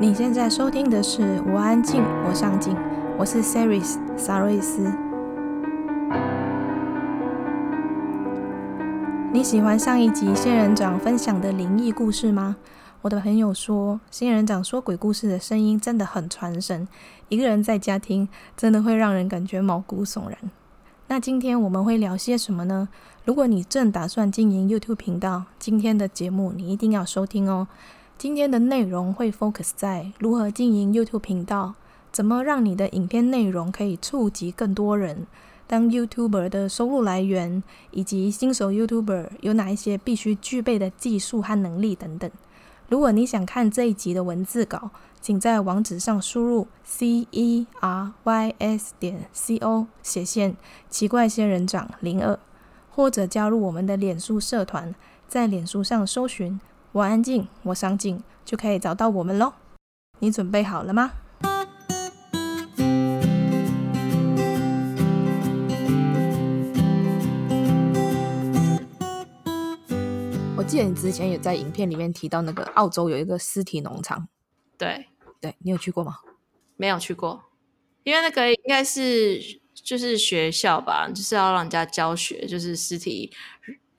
你现在收听的是《我安静，我上进》，我是 Saris 萨瑞斯。你喜欢上一集仙人掌分享的灵异故事吗？我的朋友说，仙人掌说鬼故事的声音真的很传神，一个人在家听，真的会让人感觉毛骨悚然。那今天我们会聊些什么呢？如果你正打算经营 YouTube 频道，今天的节目你一定要收听哦。今天的内容会 focus 在如何经营 YouTube 频道，怎么让你的影片内容可以触及更多人，当 YouTuber 的收入来源，以及新手 YouTuber 有哪一些必须具备的技术和能力等等。如果你想看这一集的文字稿，请在网址上输入 c e r y s 点 c o 斜线奇怪仙人掌零二，或者加入我们的脸书社团，在脸书上搜寻。我安静，我上进，就可以找到我们喽。你准备好了吗？我记得你之前有在影片里面提到那个澳洲有一个尸体农场。对，对，你有去过吗？没有去过，因为那个应该是就是学校吧，就是要让人家教学，就是尸体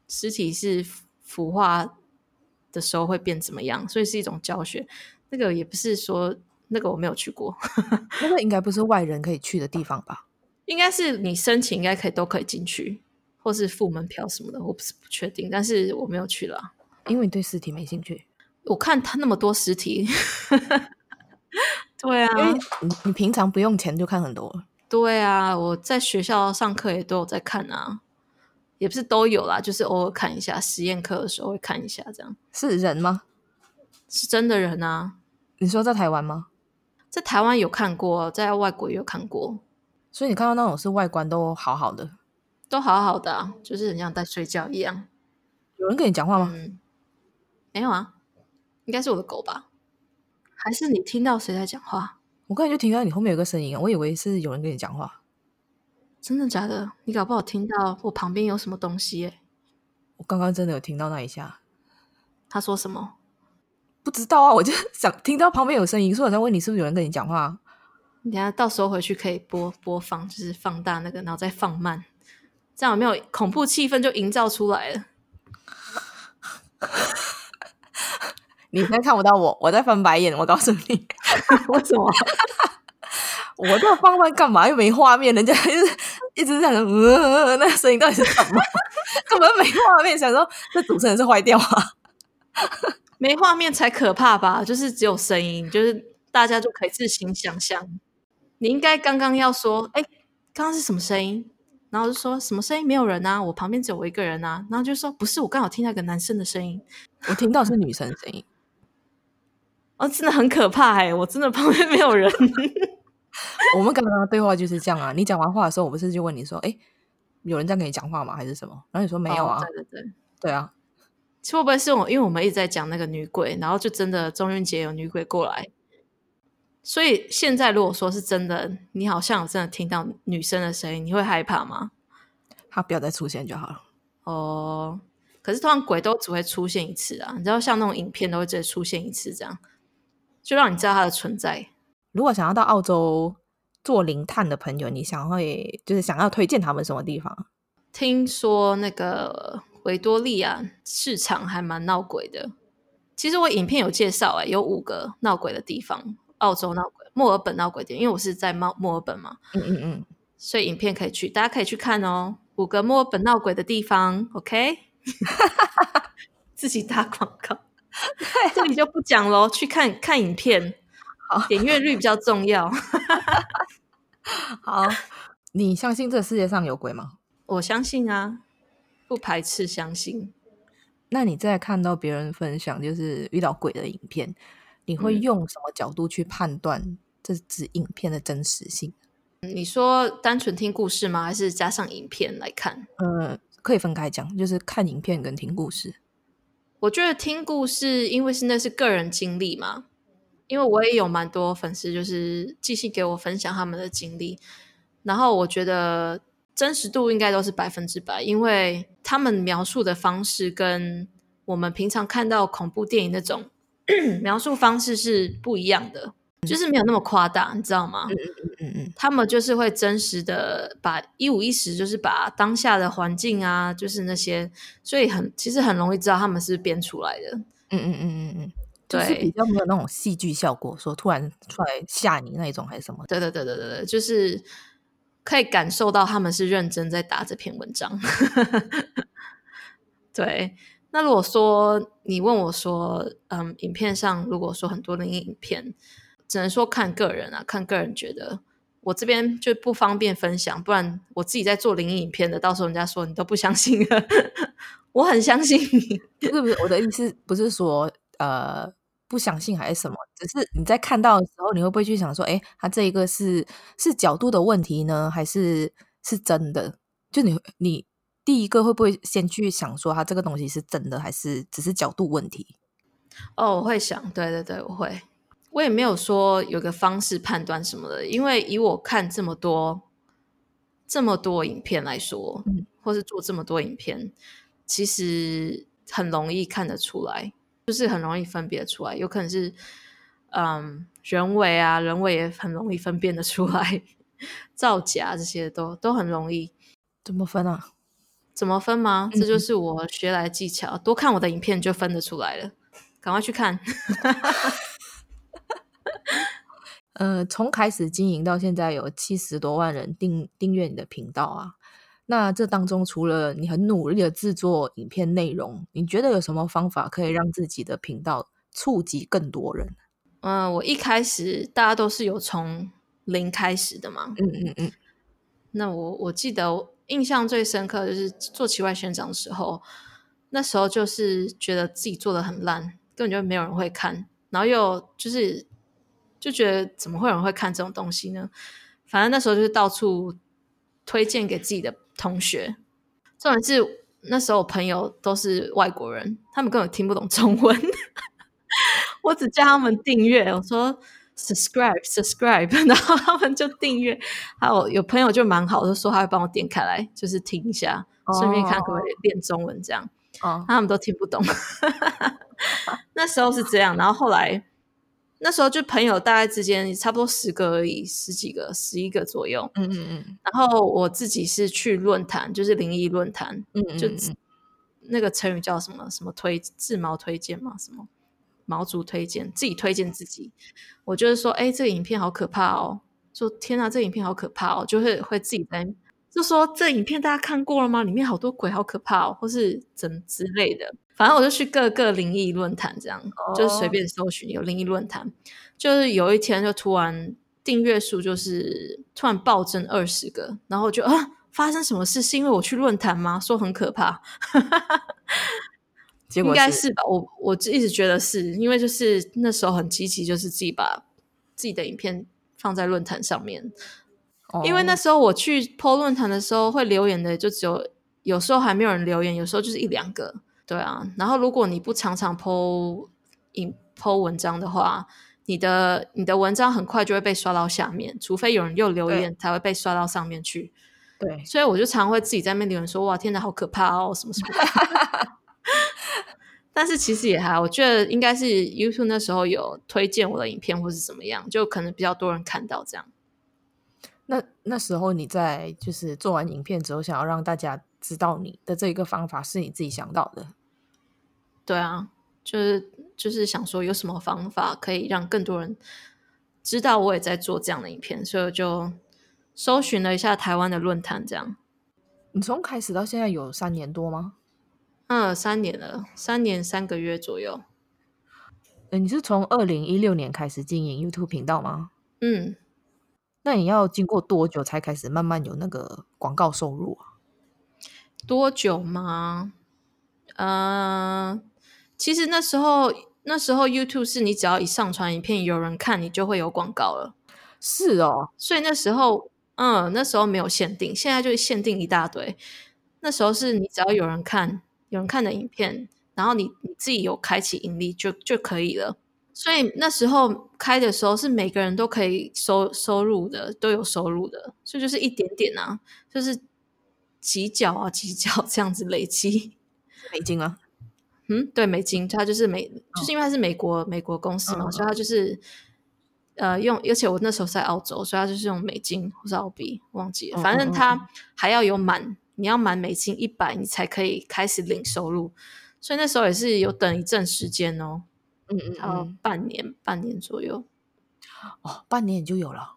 尸体是腐化。的时候会变怎么样？所以是一种教学。那个也不是说那个我没有去过，那个应该不是外人可以去的地方吧？应该是你申请应该可以都可以进去，或是付门票什么的，我不是不确定。但是我没有去了，因为你对尸体没兴趣。我看他那么多尸体，对啊，因为你你平常不用钱就看很多。对啊，我在学校上课也都有在看啊。也不是都有啦，就是偶尔看一下实验课的时候会看一下，这样。是人吗？是真的人啊！你说在台湾吗？在台湾有看过，在外国也有看过。所以你看到那种是外观都好好的，都好好的啊，就是很像在睡觉一样。有人跟你讲话吗？嗯，没有啊，应该是我的狗吧？还是你听到谁在讲话？我刚才就听到你后面有个声音，我以为是有人跟你讲话。真的假的？你搞不好听到我旁边有什么东西耶？我刚刚真的有听到那一下。他说什么？不知道啊，我就想听到旁边有声音，所以我在问你是不是有人跟你讲话。你等下到时候回去可以播播放，就是放大那个，然后再放慢，这样有没有恐怖气氛就营造出来了？你现在看不到我，我在翻白眼。我告诉你，为什么？我这放慢干嘛？又没画面，人家就 是一直在那，呃，那声音到底是什么？根本没画面，想说这主持人是坏掉啊？没画面才可怕吧？就是只有声音，就是大家就可以自行想象。你应该刚刚要说，哎，刚刚是什么声音？然后就说什么声音？没有人啊，我旁边只有我一个人啊。然后就说不是，我刚好听到一个男生的声音，我听到是女生的声音。哦，真的很可怕哎！我真的旁边没有人。我们刚刚的对话就是这样啊！你讲完话的时候，我不是就问你说：“哎，有人在跟你讲话吗？还是什么？”然后你说：“没有啊。”对对对，对啊。会不会是我？因为我们一直在讲那个女鬼，然后就真的中元节有女鬼过来，所以现在如果说是真的，你好像有真的听到女生的声音，你会害怕吗？她不要再出现就好了。哦，可是通常鬼都只会出现一次啊！你知道，像那种影片都会只出现一次，这样就让你知道它的存在。如果想要到澳洲做零碳的朋友，你想会就是想要推荐他们什么地方？听说那个维多利亚市场还蛮闹鬼的。其实我影片有介绍，哎，有五个闹鬼的地方，澳洲闹鬼，墨尔本闹鬼点，因为我是在墨墨尔本嘛，嗯嗯嗯，所以影片可以去，大家可以去看哦。五个墨尔本闹鬼的地方，OK，自己打广告，这里就不讲喽，去看看影片。点阅率比较重要。好，你相信这个世界上有鬼吗？我相信啊，不排斥相信。那你在看到别人分享就是遇到鬼的影片，你会用什么角度去判断这支影片的真实性？嗯，你说单纯听故事吗？还是加上影片来看？呃，可以分开讲，就是看影片跟听故事。我觉得听故事，因为是那是个人经历嘛。因为我也有蛮多粉丝，就是寄信给我分享他们的经历，然后我觉得真实度应该都是百分之百，因为他们描述的方式跟我们平常看到恐怖电影那种 描述方式是不一样的，就是没有那么夸大，你知道吗？嗯嗯嗯嗯，他们就是会真实的把一五一十，就是把当下的环境啊，就是那些，所以很其实很容易知道他们是编出来的。嗯嗯嗯嗯嗯，对，就是比较没有那种戏剧效果，说突然出来吓你那一种还是什么？对对对对对对，就是可以感受到他们是认真在打这篇文章。对。那如果说你问我说，嗯，影片上如果说很多的影片，只能说看个人啊，看个人觉得，我这边就不方便分享，不然我自己在做灵异影片的，到时候人家说你都不相信了，我很相信你，不是不是，我的意思不是说呃不相信还是什么，只是你在看到的时候，你会不会去想说，哎，他这一个是是角度的问题呢，还是是真的？就你你。第一个会不会先去想说他这个东西是真的还是只是角度问题？哦，我会想，对对对，我会。我也没有说有个方式判断什么的，因为以我看这么多这么多影片来说，嗯，或是做这么多影片，其实很容易看得出来，就是很容易分别出来，有可能是嗯人为啊，人为也很容易分辨得出来，造假这些都都很容易。怎么分啊？怎么分吗？这就是我学来的技巧，嗯、多看我的影片就分得出来了。赶快去看。呃，从开始经营到现在有七十多万人订订阅你的频道啊。那这当中除了你很努力的制作影片内容，你觉得有什么方法可以让自己的频道触及更多人？嗯、呃，我一开始大家都是有从零开始的嘛。嗯嗯嗯。那我我记得。印象最深刻就是做奇怪仙人掌的时候，那时候就是觉得自己做的很烂，根本就没有人会看，然后又就是就觉得怎么会有人会看这种东西呢？反正那时候就是到处推荐给自己的同学，重点是那时候我朋友都是外国人，他们根本听不懂中文，我只叫他们订阅，我说。subscribe subscribe，然后他们就订阅，还有有朋友就蛮好，就说他会帮我点开来，就是听一下，顺便看可不可以练中文这样。哦，他们都听不懂。那时候是这样，然后后来那时候就朋友大概之间差不多十个而已，十几个、十一个左右。嗯嗯嗯。然后我自己是去论坛，就是灵异论坛，嗯嗯，就那个成语叫什么？什么推自毛推荐嘛？什么？毛竹推荐自己推荐自己，我就是说，哎，这个影片好可怕哦！说天哪，这个影片好可怕哦！就会会自己在就说，这个影片大家看过了吗？里面好多鬼，好可怕哦，或是怎之类的。反正我就去各个灵异论坛，这样、哦、就随便搜寻有灵异论坛。就是有一天就突然订阅数就是突然暴增二十个，然后就啊，发生什么事？是因为我去论坛吗？说很可怕。应该是吧，我我一直觉得是因为就是那时候很积极，就是自己把自己的影片放在论坛上面。哦、因为那时候我去 po 论坛的时候，会留言的就只有有时候还没有人留言，有时候就是一两个。对啊，然后如果你不常常 po 影 po 文章的话，你的你的文章很快就会被刷到下面，除非有人又留言才会被刷到上面去。对，所以我就常会自己在那边留言说：“哇，天哪，好可怕哦，什么什么。”但是其实也还，我觉得应该是 YouTube 那时候有推荐我的影片或是怎么样，就可能比较多人看到这样。那那时候你在就是做完影片之后，想要让大家知道你的这一个方法是你自己想到的？对啊，就是就是想说有什么方法可以让更多人知道我也在做这样的影片，所以我就搜寻了一下台湾的论坛，这样。你从开始到现在有三年多吗？嗯，三年了，三年三个月左右。你是从二零一六年开始经营 YouTube 频道吗？嗯，那你要经过多久才开始慢慢有那个广告收入啊？多久吗？呃，其实那时候那时候 YouTube 是你只要一上传影片，有人看你就会有广告了。是哦，所以那时候，嗯，那时候没有限定，现在就限定一大堆。那时候是你只要有人看。有人看的影片，然后你你自己有开启盈利就就可以了。所以那时候开的时候是每个人都可以收收入的，都有收入的，所以就是一点点啊，就是几角啊几角这样子累积。美金啊，嗯，对，美金，它就是美，哦、就是因为它是美国美国公司嘛，嗯、所以它就是呃用，而且我那时候在澳洲，所以它就是用美金或是澳币，忘记了，反正它还要有满，嗯、你要满美金一百，你才可以开始领收入，所以那时候也是有等一阵时间哦，嗯嗯，然后半年半年左右，哦，半年就有了，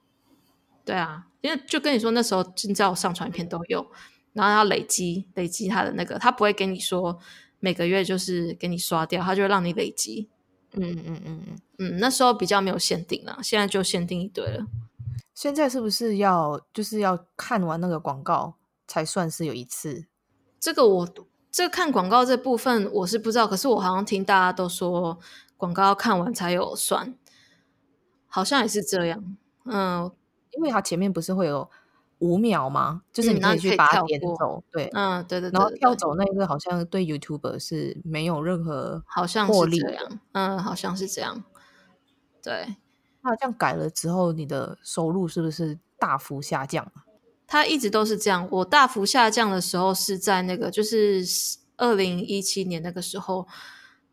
对啊，因为就跟你说那时候你知道我上传片都有，然后要累积累积他的那个，他不会给你说。每个月就是给你刷掉，他就会让你累积。嗯嗯嗯嗯嗯嗯，那时候比较没有限定了，现在就限定一堆了。现在是不是要就是要看完那个广告才算是有一次？这个我这个、看广告这部分我是不知道，可是我好像听大家都说广告要看完才有算，好像也是这样。嗯，因为它前面不是会有。五秒吗？就是你可以去把它点走，嗯、对，嗯，对对对，然后跳走那个好像对 YouTuber 是没有任何好像是这样，嗯，好像是这样，对。那这样改了之后，你的收入是不是大幅下降？它一直都是这样。我大幅下降的时候是在那个，就是二零一七年那个时候，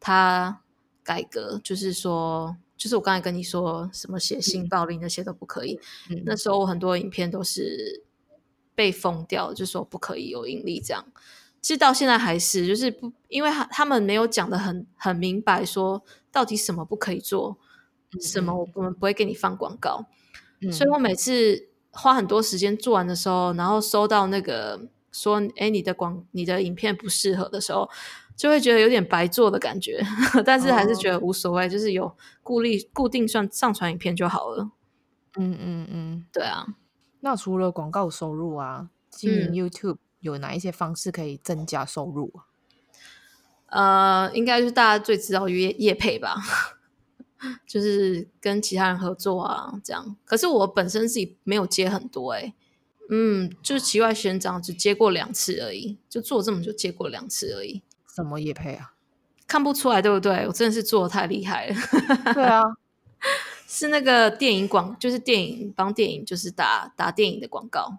它改革，就是说。就是我刚才跟你说什么血腥暴力那些都不可以，嗯、那时候我很多影片都是被封掉，就说不可以有盈利这样。其实到现在还是，就是不，因为他他们没有讲得很很明白，说到底什么不可以做，嗯、什么我们不会给你放广告。嗯、所以我每次花很多时间做完的时候，然后收到那个说，哎，你的广你的影片不适合的时候。就会觉得有点白做的感觉，但是还是觉得无所谓，哦、就是有固定固定算上传影片就好了。嗯嗯嗯，对啊。那除了广告收入啊，经营 YouTube 有哪一些方式可以增加收入啊？嗯、呃，应该是大家最知道业业配吧，就是跟其他人合作啊，这样。可是我本身自己没有接很多、欸，哎，嗯，就是奇怪学长只接过两次而已，就做这么久接过两次而已。什么也配啊？看不出来，对不对？我真的是做的太厉害了。对啊，是那个电影广，就是电影帮电影，就是打打电影的广告。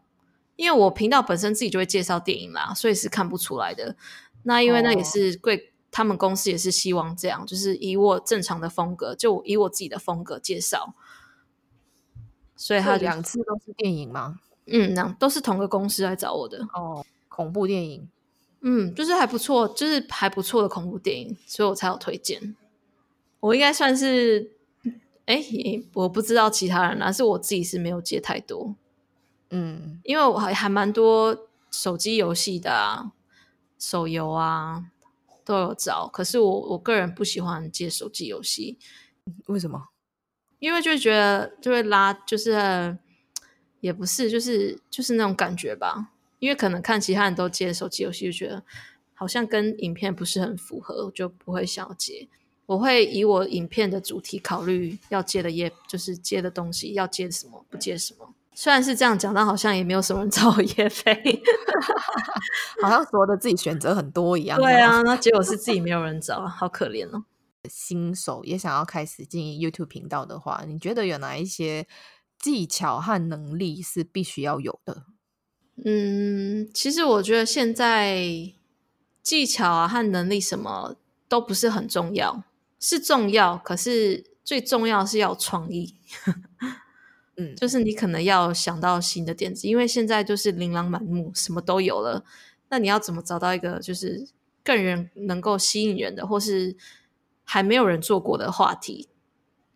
因为我频道本身自己就会介绍电影啦，所以是看不出来的。那因为那也是贵，哦、他们公司也是希望这样，就是以我正常的风格，就以我自己的风格介绍。所以他两次都是电影吗？嗯，那都是同个公司来找我的。哦，恐怖电影。嗯，就是还不错，就是还不错的恐怖电影，所以我才有推荐。我应该算是，哎，我不知道其他人，但是我自己是没有接太多。嗯，因为我还还蛮多手机游戏的啊，手游啊都有找，可是我我个人不喜欢接手机游戏。为什么？因为就觉得就会拉，就是也不是，就是就是那种感觉吧。因为可能看其他人都接手机游戏，就觉得好像跟影片不是很符合，我就不会想要接。我会以我影片的主题考虑要接的业，就是接的东西要接什么，不接什么。虽然是这样讲，但好像也没有什么人找我业配，好像说的自己选择很多一样。对啊，那结果是自己没有人找，好可怜哦。新手也想要开始经营 YouTube 频道的话，你觉得有哪一些技巧和能力是必须要有的？嗯，其实我觉得现在技巧啊和能力什么都不是很重要，是重要，可是最重要是要创意。嗯，就是你可能要想到新的点子，因为现在就是琳琅满目，什么都有了。那你要怎么找到一个就是更人能够吸引人的，或是还没有人做过的话题？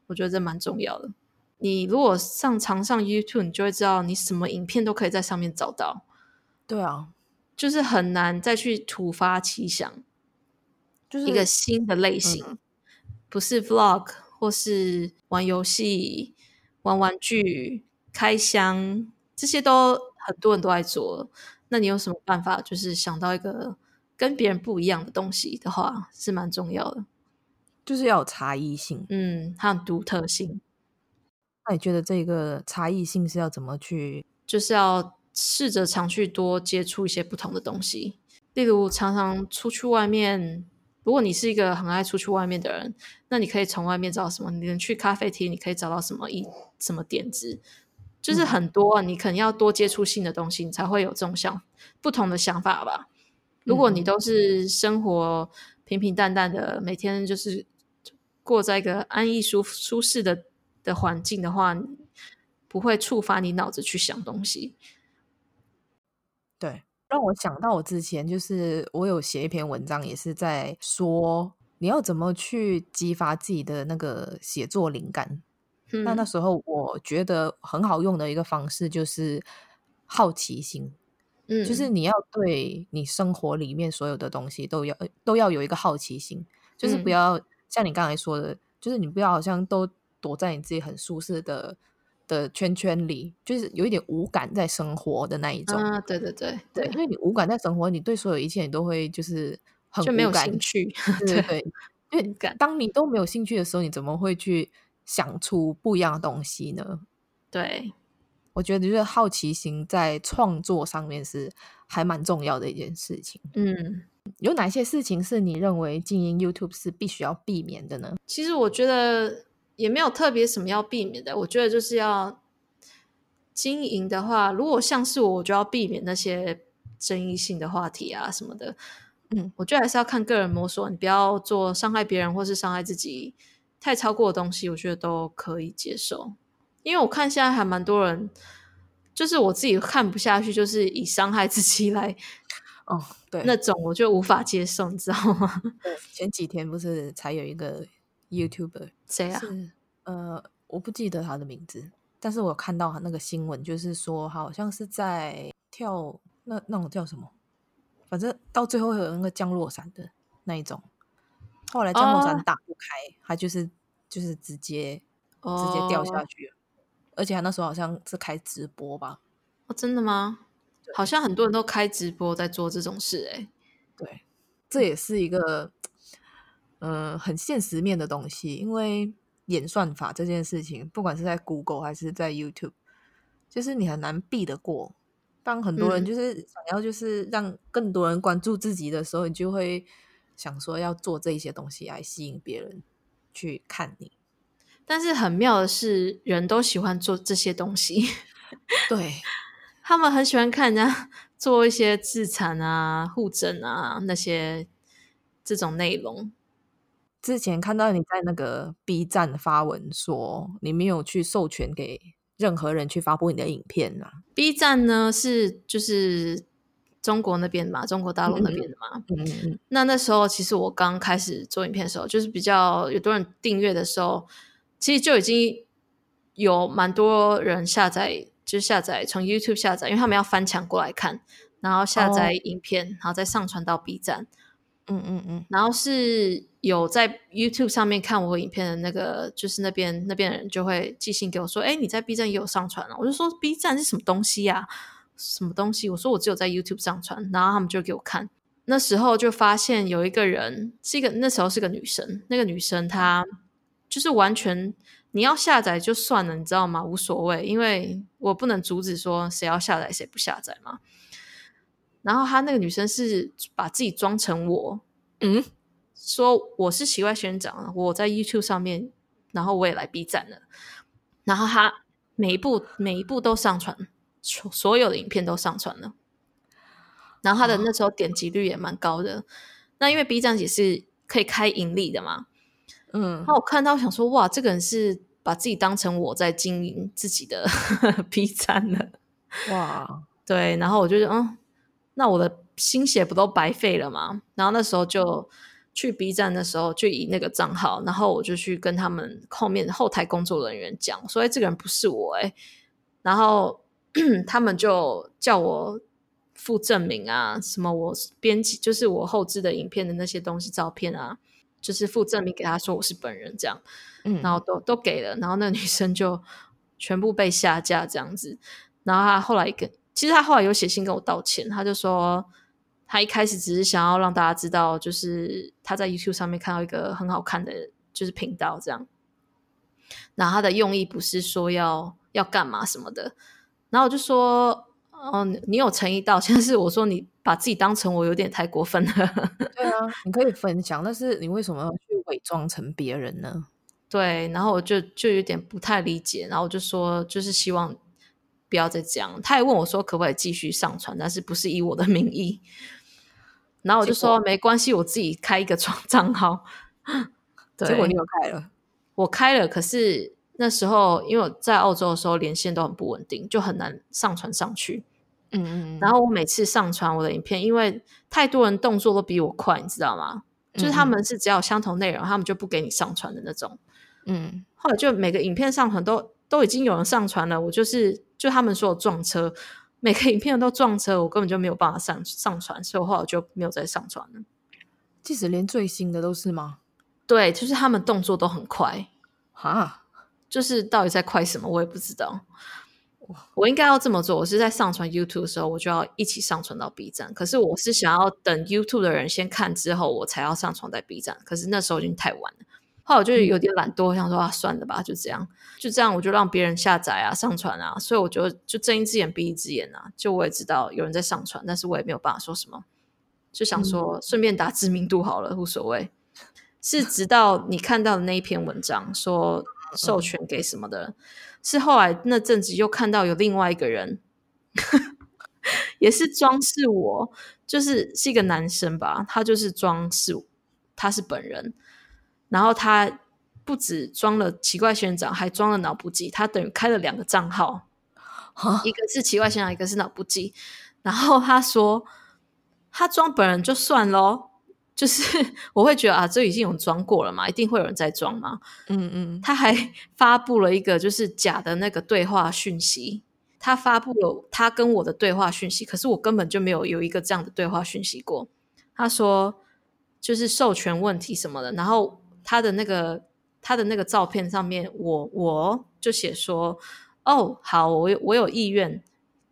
我觉得这蛮重要的。你如果上常上 YouTube，你就会知道，你什么影片都可以在上面找到。对啊，就是很难再去突发奇想，就是一个新的类型，嗯、不是 Vlog 或是玩游戏、玩玩具、开箱，这些都很多人都在做。那你有什么办法，就是想到一个跟别人不一样的东西的话，是蛮重要的。就是要有差异性，嗯，还有独特性。那你觉得这个差异性是要怎么去？就是要试着常去多接触一些不同的东西，例如常常出去外面。如果你是一个很爱出去外面的人，那你可以从外面找到什么？你能去咖啡厅，你可以找到什么一什么点子？就是很多，你可能要多接触新的东西，你才会有这种想不同的想法吧。如果你都是生活平平淡淡的，每天就是过在一个安逸舒舒适的的环境的话，不会触发你脑子去想东西。对，让我想到我之前就是我有写一篇文章，也是在说你要怎么去激发自己的那个写作灵感。嗯、那那时候我觉得很好用的一个方式就是好奇心。嗯，就是你要对你生活里面所有的东西都要都要有一个好奇心，就是不要、嗯、像你刚才说的，就是你不要好像都躲在你自己很舒适的的圈圈里，就是有一点无感在生活的那一种。啊，对对对对，因为你无感在生活，你对所有一切你都会就是很没有兴趣。对对对，因为当你都没有兴趣的时候，你怎么会去想出不一样的东西呢？对。我觉得就是好奇心在创作上面是还蛮重要的一件事情。嗯，有哪些事情是你认为经营 YouTube 是必须要避免的呢？其实我觉得也没有特别什么要避免的。我觉得就是要经营的话，如果像是我，我就要避免那些争议性的话题啊什么的。嗯，我觉得还是要看个人摸索，你不要做伤害别人或是伤害自己太超过的东西，我觉得都可以接受。因为我看现在还蛮多人，就是我自己看不下去，就是以伤害自己来，哦，对，那种我就无法接受，你知道吗？前几天不是才有一个 YouTuber，谁啊？呃，我不记得他的名字，但是我看到他那个新闻，就是说好像是在跳那那种叫什么，反正到最后有那个降落伞的那一种，后来降落伞打不开，他、哦、就是就是直接直接掉下去而且他那时候好像是开直播吧？哦，真的吗？好像很多人都开直播在做这种事，欸，诶，对，这也是一个嗯、呃、很现实面的东西，因为演算法这件事情，不管是在 Google 还是在 YouTube，就是你很难避得过。当很多人就是想要就是让更多人关注自己的时候，嗯、你就会想说要做这一些东西来吸引别人去看你。但是很妙的是，人都喜欢做这些东西，对，他们很喜欢看人家做一些自残啊、互整啊那些这种内容。之前看到你在那个 B 站发文说，你没有去授权给任何人去发布你的影片啊。B 站呢是就是中国那边嘛，中国大陆那边的嘛。嗯嗯嗯。那那时候其实我刚开始做影片的时候，就是比较有多人订阅的时候。其实就已经有蛮多人下载，就下载从 YouTube 下载，因为他们要翻墙过来看，然后下载影片，哦、然后再上传到 B 站。嗯嗯嗯。然后是有在 YouTube 上面看我影片的那个，就是那边那边的人就会寄信给我说：“哎，你在 B 站也有上传了、啊。”我就说：“B 站是什么东西呀、啊？什么东西？”我说：“我只有在 YouTube 上传。”然后他们就给我看。那时候就发现有一个人是一个，那时候是个女生，那个女生她。就是完全你要下载就算了，你知道吗？无所谓，因为我不能阻止说谁要下载谁不下载嘛。然后她那个女生是把自己装成我，嗯，说我是奇怪仙人掌，我在 YouTube 上面，然后我也来 B 站了。然后她每一部每一部都上传，所有的影片都上传了。然后她的那时候点击率也蛮高的。那因为 B 站也是可以开盈利的嘛。嗯，那我看到想说，哇，这个人是把自己当成我在经营自己的 B 站了，哇，对，然后我就觉得，嗯，那我的心血不都白费了吗？然后那时候就去 B 站的时候，就以那个账号，然后我就去跟他们后面后台工作人员讲，说，哎，这个人不是我，哎，然后 他们就叫我附证明啊，什么我编辑，就是我后置的影片的那些东西，照片啊。就是附证明给他说我是本人这样，嗯，然后都都给了，然后那女生就全部被下架这样子，然后他后来跟，其实他后来有写信跟我道歉，他就说他一开始只是想要让大家知道，就是他在 YouTube 上面看到一个很好看的，就是频道这样，然后他的用意不是说要要干嘛什么的，然后我就说。嗯，你有诚意道歉，但是我说你把自己当成我有点太过分了。对啊，你可以分享，但是你为什么要去伪装成别人呢？对，然后我就就有点不太理解，然后我就说就是希望不要再这样。他也问我说可不可以继续上传，但是不是以我的名义。然后我就说没关系，我自己开一个账账号。对，结果你有开了，我开了，可是那时候因为我在澳洲的时候连线都很不稳定，就很难上传上去。嗯嗯，然后我每次上传我的影片，因为太多人动作都比我快，你知道吗？就是他们是只要有相同内容，他们就不给你上传的那种。嗯，后来就每个影片上传都都已经有人上传了，我就是就他们说我撞车，每个影片都撞车，我根本就没有办法上上传，所以我后来就没有再上传了。即使连最新的都是吗？对，就是他们动作都很快，哈，就是到底在快什么，我也不知道。我应该要这么做。我是在上传 YouTube 的时候，我就要一起上传到 B 站。可是我是想要等 YouTube 的人先看之后，我才要上传在 B 站。可是那时候已经太晚了。后来我就有点懒惰，想说啊，算了吧，就这样，就这样，我就让别人下载啊、上传啊。所以我就就睁一只眼闭一只眼啊。就我也知道有人在上传，但是我也没有办法说什么，就想说顺便打知名度好了，无所谓。是直到你看到的那一篇文章说授权给什么的。是后来那阵子又看到有另外一个人，也是装饰我，就是是一个男生吧，他就是装饰，他是本人，然后他不止装了奇怪仙人掌，还装了脑补鸡，他等于开了两个账号，一个是奇怪仙人掌，一个是脑补鸡，然后他说他装本人就算咯。就是 我会觉得啊，这已经有装过了嘛，一定会有人在装嘛。嗯嗯，他还发布了一个就是假的那个对话讯息，他发布了他跟我的对话讯息，可是我根本就没有有一个这样的对话讯息过。他说就是授权问题什么的，然后他的那个他的那个照片上面，我我就写说哦，好，我有我有意愿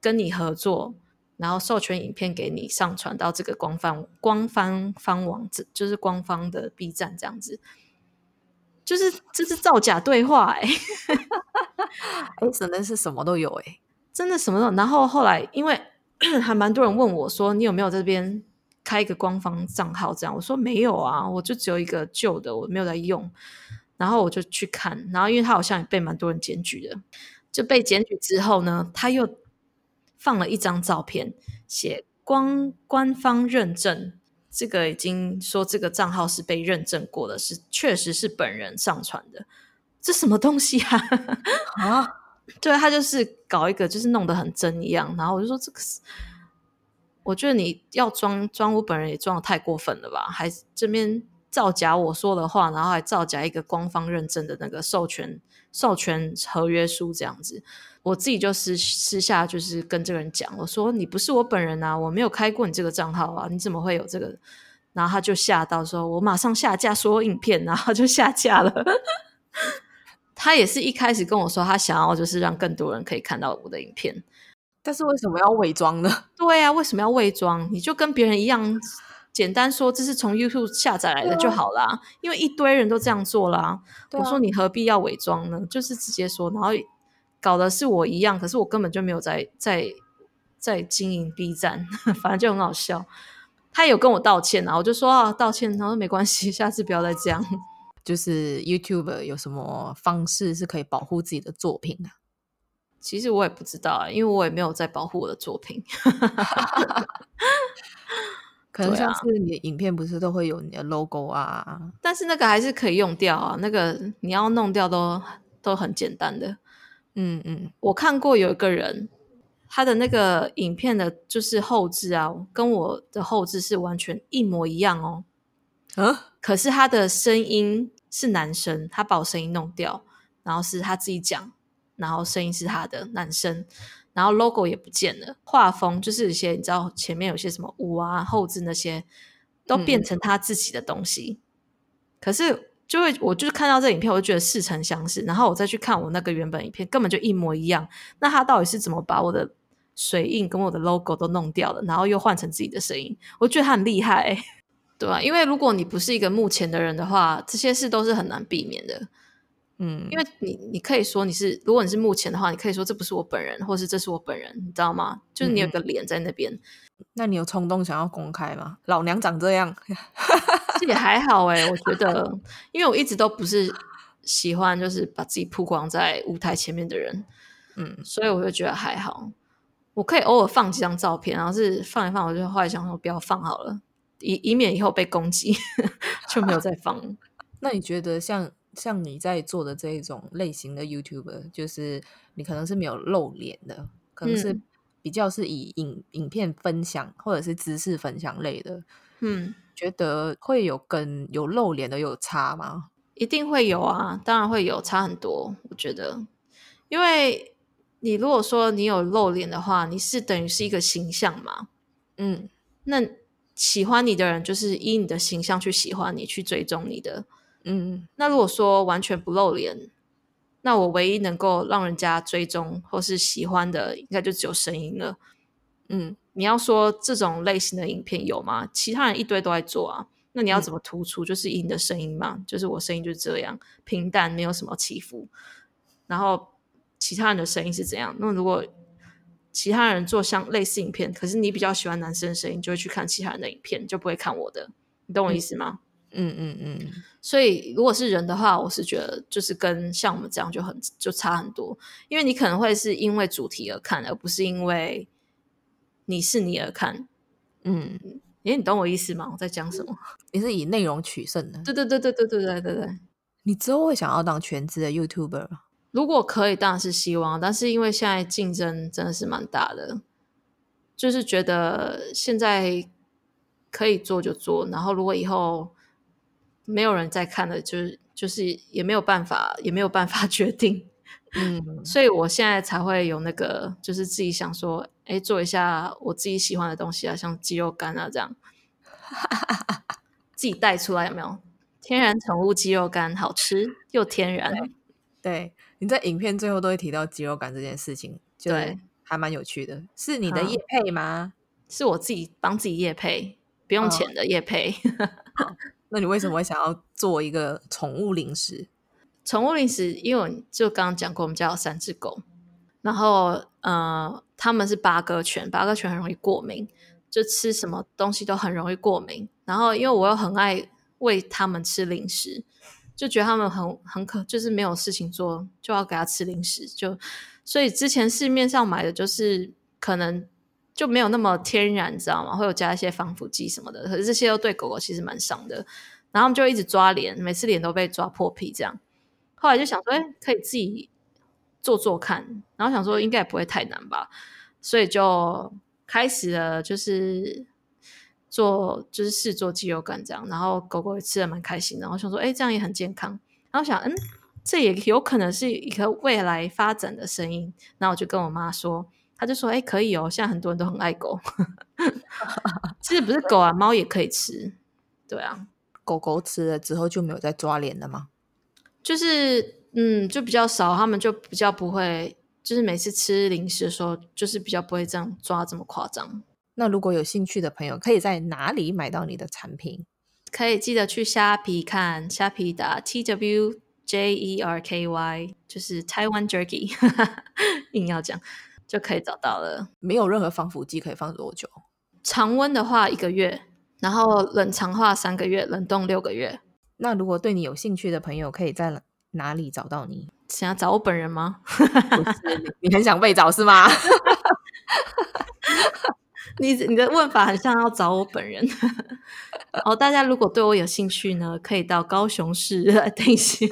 跟你合作。然后授权影片给你上传到这个官方官方方网址，就是官方的 B 站这样子，就是这是造假对话哎、欸，哎，真的是什么都有哎、欸，真的什么都有。然后后来因为 还蛮多人问我说，你有没有在这边开一个官方账号？这样我说没有啊，我就只有一个旧的，我没有在用。然后我就去看，然后因为他好像也被蛮多人检举的，就被检举之后呢，他又。放了一张照片，写官官方认证，这个已经说这个账号是被认证过的，是确实是本人上传的。这什么东西啊？啊，对，他就是搞一个，就是弄得很真一样。然后我就说这个是，我觉得你要装装我本人也装的太过分了吧？还这边造假我说的话，然后还造假一个官方认证的那个授权授权合约书这样子。我自己就私私下就是跟这个人讲，我说你不是我本人啊，我没有开过你这个账号啊，你怎么会有这个？然后他就吓到说，我马上下架所有影片，然后就下架了。他也是一开始跟我说，他想要就是让更多人可以看到我的影片，但是为什么要伪装呢？对啊，为什么要伪装？你就跟别人一样，简单说这是从 YouTube 下载来的就好啦，因为一堆人都这样做啦。我说你何必要伪装呢？就是直接说，然后。搞的是我一样，可是我根本就没有在在在经营 B 站，反正就很好笑。他有跟我道歉啊，我就说啊道歉，然后说没关系，下次不要再这样。就是 YouTube 有什么方式是可以保护自己的作品的？其实我也不知道啊，因为我也没有在保护我的作品。可能像是你的影片不是都会有你的 logo 啊？但是那个还是可以用掉啊，那个你要弄掉都都很简单的。嗯嗯，我看过有一个人，他的那个影片的，就是后置啊，跟我的后置是完全一模一样哦。嗯，可是他的声音是男生，他把我声音弄掉，然后是他自己讲，然后声音是他的男生，然后 logo 也不见了，画风就是一些你知道前面有些什么五啊，后置那些都变成他自己的东西，嗯、可是。就会，我就是看到这影片，我就觉得似曾相识，然后我再去看我那个原本影片，根本就一模一样。那他到底是怎么把我的水印跟我的 logo 都弄掉了，然后又换成自己的声音？我觉得他很厉害欸，对吧？因为如果你不是一个幕前的人的话，这些事都是很难避免的。嗯，因为你你可以说你是，如果你是目前的话，你可以说这不是我本人，或是这是我本人，你知道吗？就是你有个脸在那边。嗯，那你有冲动想要公开吗？老娘长这样。这也还好哎，我觉得，因为我一直都不是喜欢就是把自己曝光在舞台前面的人，嗯，所以我就觉得还好。我可以偶尔放几张照片，然后是放一放，我就后来想说不要放好了，以以免以后被攻击，就没有再放。那你觉得像像你在做的这一种类型的 YouTuber，就是你可能是没有露脸的，可能是比较是以影影片分享或者是知识分享类的，嗯，觉得会有跟有露脸的有差吗？一定会有啊，当然会有差很多。我觉得，因为你如果说你有露脸的话，你是等于是一个形象嘛，嗯，那喜欢你的人就是以你的形象去喜欢你，去追踪你的。嗯，那如果说完全不露脸，那我唯一能够让人家追踪或是喜欢的，应该就只有声音了。嗯，你要说这种类型的影片有吗？其他人一堆都在做啊，那你要怎么突出？嗯、就是以你的声音嘛，就是我声音就是这样平淡，没有什么起伏。然后其他人的声音是怎样？那如果其他人做像类似影片，可是你比较喜欢男生的声音，就会去看其他人的影片，就不会看我的。你懂我意思吗？嗯嗯嗯嗯，所以如果是人的话，我是觉得就是跟像我们这样就很就差很多，因为你可能会是因为主题而看，而不是因为你是你而看。嗯，诶，你懂我意思吗？我在讲什么？你是以内容取胜的？对对对对对对对对对。你之后会想要当全职的 YouTuber？如果可以，当然是希望，但是因为现在竞争真的是蛮大的，就是觉得现在可以做就做，然后如果以后。没有人在看的，就是就是也没有办法，也没有办法 决定，嗯，所以我现在才会有那个，就是自己想说，哎，做一下我自己喜欢的东西啊，像鸡肉干啊这样，自己带出来有没有？天然宠物鸡肉干，好吃又天然。对，你在影片最后都会提到鸡肉干这件事情，对，还蛮有趣的。是你的业配吗？是我自己帮自己业配，不用钱的业配。哦 那你为什么会想要做一个宠物零食？宠物零食，因为我就刚刚讲过，我们家有三只狗，然后呃，他们是巴哥犬，巴哥犬很容易过敏，就吃什么东西都很容易过敏。然后因为我又很爱喂他们吃零食，就觉得他们很很可，就是没有事情做，就要给他吃零食，就所以之前市面上买的就是可能。就没有那么天然，你知道吗？会有加一些防腐剂什么的，可是这些都对狗狗其实蛮伤的。然后我们就一直抓脸，每次脸都被抓破皮这样。后来就想说，哎，可以自己做做看。然后想说应该也不会太难吧，所以就开始了，就是做，就是试做鸡肉干这样。然后狗狗也吃得蛮开心的。然后想说，哎，这样也很健康。然后想，嗯，这也有可能是一个未来发展的声音。然后我就跟我妈说。他就说：“哎、欸，可以哦，现在很多人都很爱狗。其实不是狗啊，猫也可以吃。对啊，狗狗吃了之后就没有再抓脸了吗？就是，嗯，就比较少，他们就比较不会，就是每次吃零食的时候，就是比较不会这样抓这么夸张。那如果有兴趣的朋友，可以在哪里买到你的产品？可以记得去虾皮看，虾皮打 T W J E R K Y，就是 Taiwan Jerky，硬要讲。”就可以找到了。没有任何防腐剂可以放多久？常温的话一个月，然后冷藏的话三个月，冷冻六个月。那如果对你有兴趣的朋友，可以在哪里找到你？想要找我本人吗？不是，你很想被找是吗？你你的问法很像要找我本人。哦，大家如果对我有兴趣呢，可以到高雄市。等一下，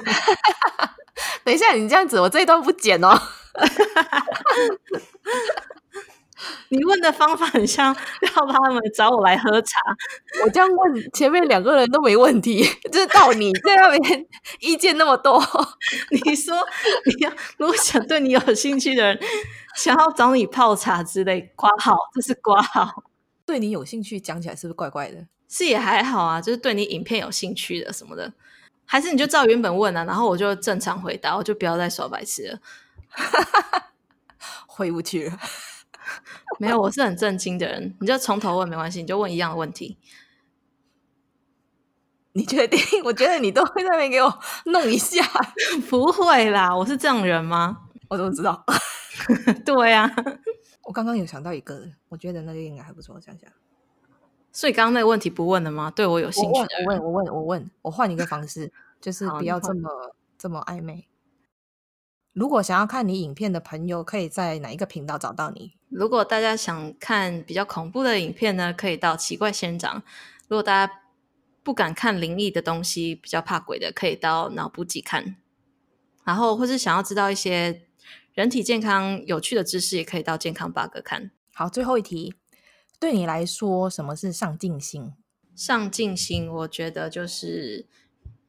等一下，你这样子，我这一段不剪哦。你问的方法很像要他们找我来喝茶。我这样问，前面两个人都没问题，就是到你在那边意见那么多。你说你要如果想对你有兴趣的人想要找你泡茶之类，挂号，这是挂号。对你有兴趣讲起来是不是怪怪的？是也还好啊，就是对你影片有兴趣的什么的，还是你就照原本问啊，然后我就正常回答，我就不要再耍白痴了。回不去了，没有，我是很正经的人，你就从头问没关系，你就问一样的问题。你确定？我觉得你都会在那边给我弄一下，不会啦，我是这种人吗？我怎么知道？对呀、啊，我刚刚有想到一个，我觉得那个应该还不错，我想想。所以刚刚那个问题不问了吗？对我有兴趣我问，我问，我问，我问，我换一个方式，就是不要这么这么暧昧。如果想要看你影片的朋友，可以在哪一个频道找到你？如果大家想看比较恐怖的影片呢，可以到奇怪仙人掌。如果大家不敢看灵异的东西，比较怕鬼的，可以到脑补集看。然后，或是想要知道一些人体健康有趣的知识，也可以到健康八哥看。好，最后一题，对你来说，什么是上进心？上进心，我觉得就是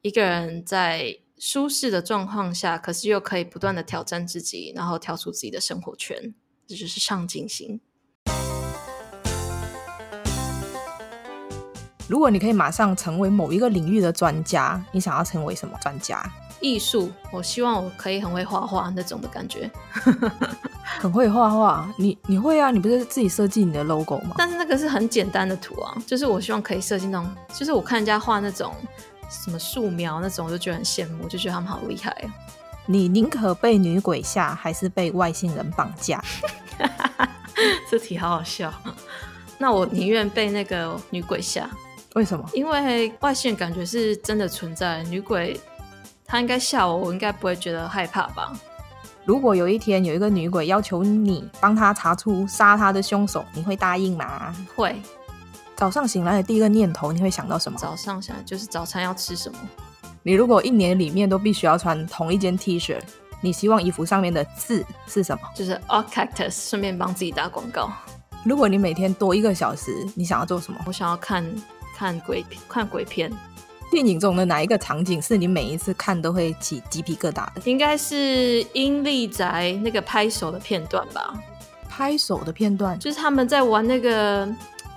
一个人在舒适的状况下，可是又可以不断的挑战自己，然后跳出自己的生活圈，这就是上进心。如果你可以马上成为某一个领域的专家，你想要成为什么专家？艺术，我希望我可以很会画画那种的感觉。很会画画，你你会啊？你不是自己设计你的 logo 吗？但是那个是很简单的图啊，就是我希望可以设计那种，就是我看人家画那种什么素描那种，我就觉得很羡慕，就觉得他们好厉害啊。你宁可被女鬼吓，还是被外星人绑架？这题好好笑。那我宁愿被那个女鬼吓。为什么？因为外星人感觉是真的存在，女鬼她应该吓我，我应该不会觉得害怕吧？如果有一天有一个女鬼要求你帮她查出杀她的凶手，你会答应吗？会。早上醒来的第一个念头，你会想到什么？早上想就是早餐要吃什么？你如果一年里面都必须要穿同一件 T 恤，你希望衣服上面的字是什么？就是 Cactus，顺便帮自己打广告。如果你每天多一个小时，你想要做什么？我想要看。看鬼片，看鬼片。电影中的哪一个场景是你每一次看都会起鸡皮疙瘩的？应该是阴力宅那个拍手的片段吧。拍手的片段，就是他们在玩那个，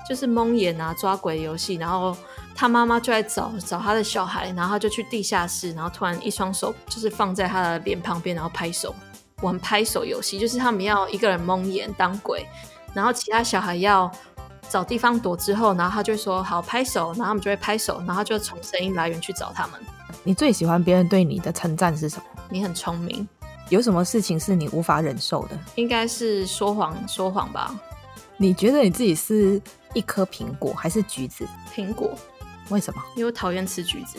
就是蒙眼啊抓鬼游戏，然后他妈妈就在找找他的小孩，然后他就去地下室，然后突然一双手就是放在他的脸旁边，然后拍手玩拍手游戏，就是他们要一个人蒙眼当鬼，然后其他小孩要。找地方躲之后，然后他就说好拍手，然后他们就会拍手，然后就从声音来源去找他们。你最喜欢别人对你的称赞是什么？你很聪明。有什么事情是你无法忍受的？应该是说谎，说谎吧。你觉得你自己是一颗苹果还是橘子？苹果。为什么？因为我讨厌吃橘子。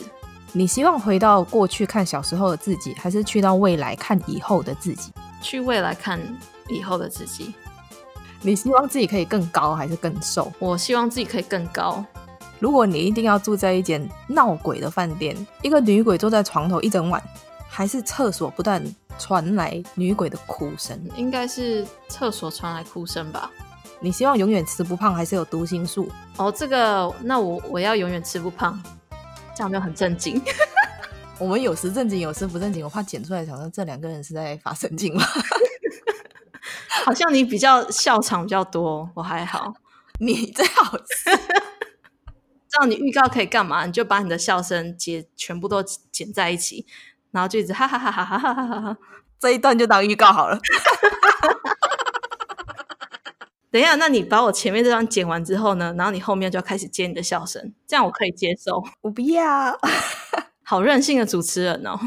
你希望回到过去看小时候的自己，还是去到未来看以后的自己？去未来看以后的自己。你希望自己可以更高还是更瘦？我希望自己可以更高。如果你一定要住在一间闹鬼的饭店，一个女鬼坐在床头一整晚，还是厕所不断传来女鬼的哭声？应该是厕所传来哭声吧。你希望永远吃不胖还是有读心术？哦，这个那我我要永远吃不胖，这样没有很正经。我们有时正经，有时不正经，我怕剪出来，想说这两个人是在发神经吗？好像你比较笑场比较多，我还好。你最好是，知道你预告可以干嘛？你就把你的笑声剪全部都剪在一起，然后就一直哈哈哈哈哈哈哈哈。这一段就当预告好了。等一下，那你把我前面这段剪完之后呢？然后你后面就要开始接你的笑声，这样我可以接受。我不要，好任性的主持人哦。